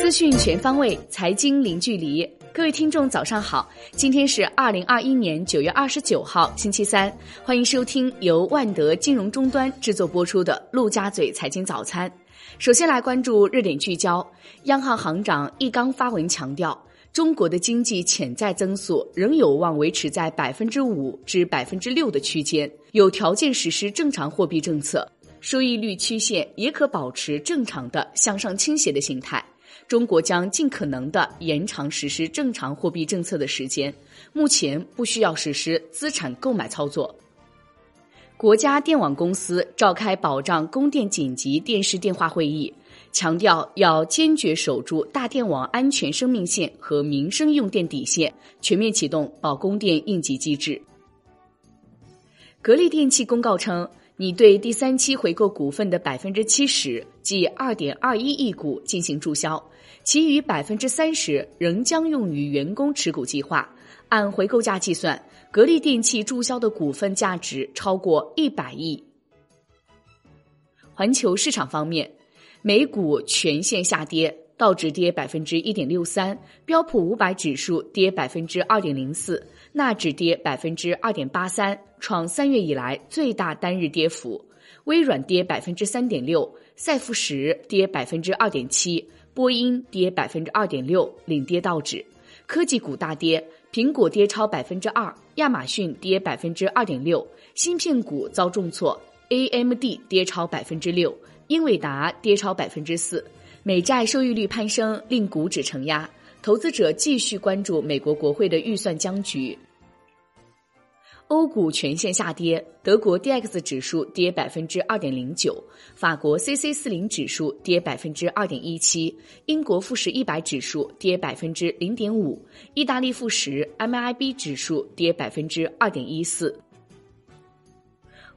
资讯全方位，财经零距离。各位听众，早上好！今天是二零二一年九月二十九号，星期三。欢迎收听由万德金融终端制作播出的《陆家嘴财经早餐》。首先来关注热点聚焦。央行行长易纲发文强调，中国的经济潜在增速仍有望维持在百分之五至百分之六的区间，有条件实施正常货币政策，收益率曲线也可保持正常的向上倾斜的形态。中国将尽可能的延长实施正常货币政策的时间，目前不需要实施资产购买操作。国家电网公司召开保障供电紧急电视电话会议，强调要坚决守住大电网安全生命线和民生用电底线，全面启动保供电应急机制。格力电器公告称。拟对第三期回购股份的百分之七十，即二点二一亿股进行注销，其余百分之三十仍将用于员工持股计划。按回购价计算，格力电器注销的股份价值超过一百亿。环球市场方面，美股全线下跌。道指跌百分之一点六三，标普五百指数跌百分之二点零四，纳指跌百分之二点八三，创三月以来最大单日跌幅。微软跌百分之三点六，赛富时跌百分之二点七，波音跌百分之二点六，领跌道指。科技股大跌，苹果跌超百分之二，亚马逊跌百分之二点六，芯片股遭重挫，AMD 跌超百分之六，英伟达跌超百分之四。美债收益率攀升，令股指承压，投资者继续关注美国国会的预算僵局。欧股全线下跌，德国 D X 指数跌百分之二点零九，法国 C C 四零指数跌百分之二点一七，英国富时一百指数跌百分之零点五，意大利富时 M I B 指数跌百分之二点一四。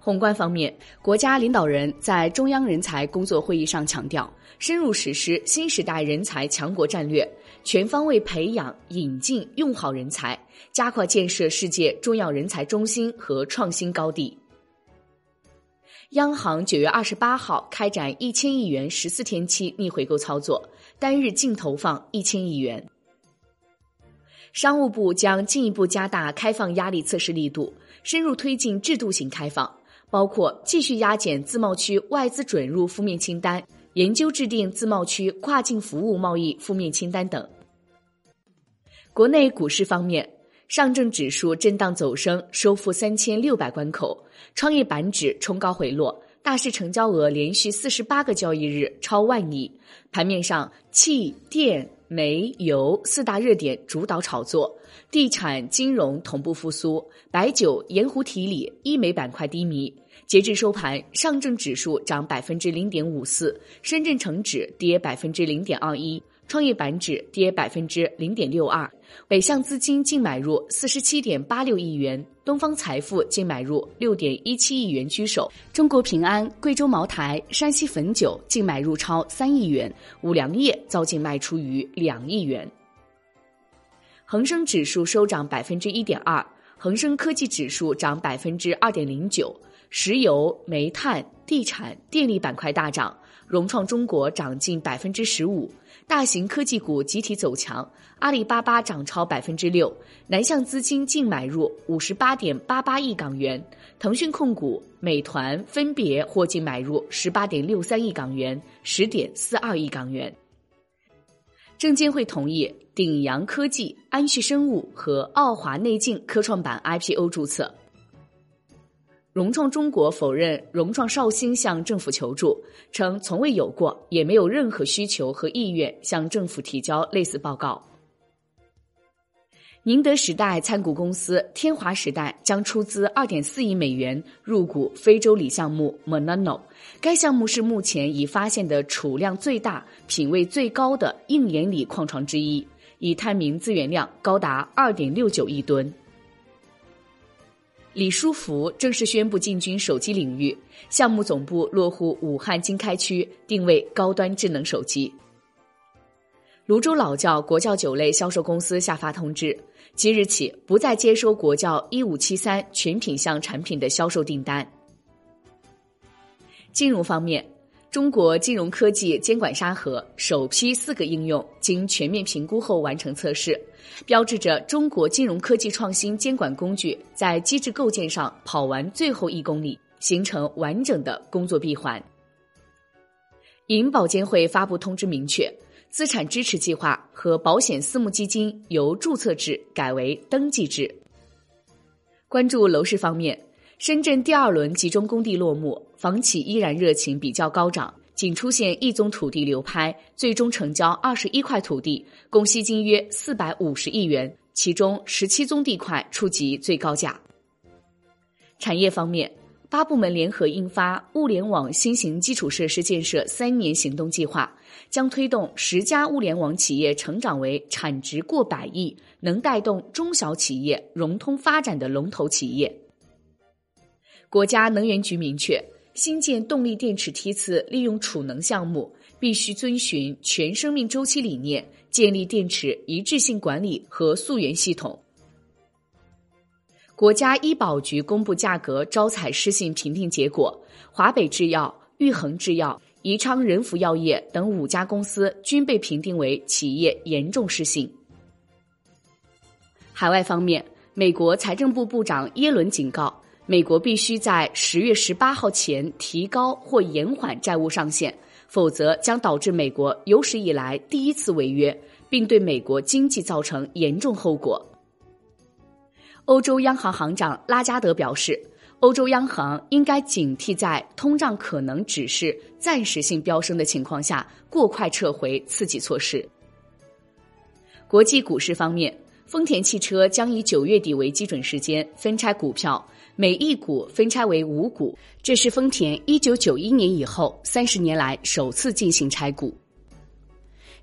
宏观方面，国家领导人在中央人才工作会议上强调，深入实施新时代人才强国战略，全方位培养、引进、用好人才，加快建设世界重要人才中心和创新高地。央行九月二十八号开展一千亿元十四天期逆回购操作，单日净投放一千亿元。商务部将进一步加大开放压力测试力度，深入推进制度性开放。包括继续压减自贸区外资准入负面清单，研究制定自贸区跨境服务贸易负面清单等。国内股市方面，上证指数震荡走升，收复三千六百关口；创业板指冲高回落，大市成交额连续四十八个交易日超万亿。盘面上，气电煤油四大热点主导炒作，地产金融同步复苏，白酒盐湖提锂医美板块低迷。截至收盘，上证指数涨百分之零点五四，深圳成指跌百分之零点二一，创业板指跌百分之零点六二。北向资金净买入四十七点八六亿元，东方财富净买入六点一七亿元居首。中国平安、贵州茅台、山西汾酒净买入超三亿元，五粮液遭净卖出逾两亿元。恒生指数收涨百分之一点二，恒生科技指数涨百分之二点零九。石油、煤炭、地产、电力板块大涨，融创中国涨近百分之十五，大型科技股集体走强，阿里巴巴涨超百分之六，南向资金净买入五十八点八八亿港元，腾讯控股、美团分别获净买入十八点六三亿港元、十点四二亿港元。证监会同意鼎阳科技、安旭生物和奥华内镜科创板 IPO 注册。融创中国否认融创绍兴向政府求助，称从未有过，也没有任何需求和意愿向政府提交类似报告。宁德时代参股公司天华时代将出资二点四亿美元入股非洲锂项目 Monano，该项目是目前已发现的储量最大、品位最高的硬岩锂矿床之一，已探明资源量高达二点六九亿吨。李书福正式宣布进军手机领域，项目总部落户武汉经开区，定位高端智能手机。泸州老窖国窖酒类销售公司下发通知，即日起不再接收国窖一五七三全品项产品的销售订单。金融方面。中国金融科技监管沙盒首批四个应用经全面评估后完成测试，标志着中国金融科技创新监管工具在机制构建上跑完最后一公里，形成完整的工作闭环。银保监会发布通知明确，资产支持计划和保险私募基金由注册制改为登记制。关注楼市方面。深圳第二轮集中供地落幕，房企依然热情比较高涨，仅出现一宗土地流拍，最终成交二十一块土地，共吸金约四百五十亿元，其中十七宗地块触及最高价。产业方面，八部门联合印发《物联网新型基础设施建设三年行动计划》，将推动十家物联网企业成长为产值过百亿、能带动中小企业融通发展的龙头企业。国家能源局明确，新建动力电池梯次利用储能项目必须遵循全生命周期理念，建立电池一致性管理和溯源系统。国家医保局公布价格招采失信评定结果，华北制药、玉衡制药、宜昌仁福药业等五家公司均被评定为企业严重失信。海外方面，美国财政部部长耶伦警告。美国必须在十月十八号前提高或延缓债务上限，否则将导致美国有史以来第一次违约，并对美国经济造成严重后果。欧洲央行行长拉加德表示，欧洲央行应该警惕在通胀可能只是暂时性飙升的情况下，过快撤回刺激措施。国际股市方面，丰田汽车将以九月底为基准时间分拆股票。每一股分拆为五股，这是丰田一九九一年以后三十年来首次进行拆股。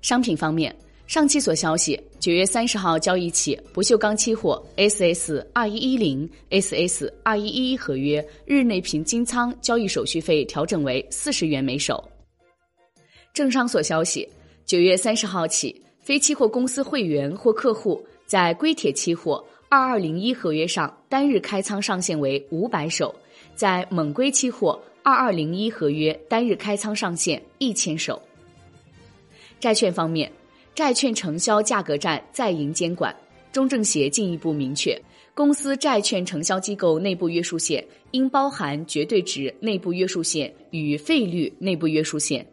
商品方面，上期所消息，九月三十号交易起，不锈钢期货 SS 二一一零、SS 二一一一合约日内平均仓交易手续费调整为四十元每手。政商所消息，九月三十号起，非期货公司会员或客户在硅铁期货。二二零一合约上单日开仓上限为五百手，在猛硅期货二二零一合约单日开仓上限一千手。债券方面，债券承销价格战再迎监管，中证协进一步明确，公司债券承销机构内部约束线应包含绝对值内部约束线与费率内部约束线。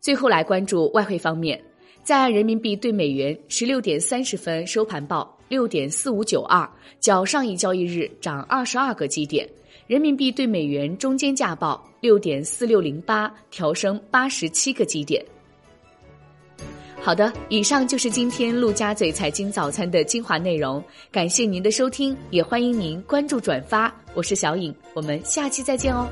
最后来关注外汇方面，在人民币对美元十六点三十分收盘报。六点四五九二，较上一交易日涨二十二个基点。人民币对美元中间价报六点四六零八，调升八十七个基点。好的，以上就是今天陆家嘴财经早餐的精华内容，感谢您的收听，也欢迎您关注转发。我是小颖，我们下期再见哦。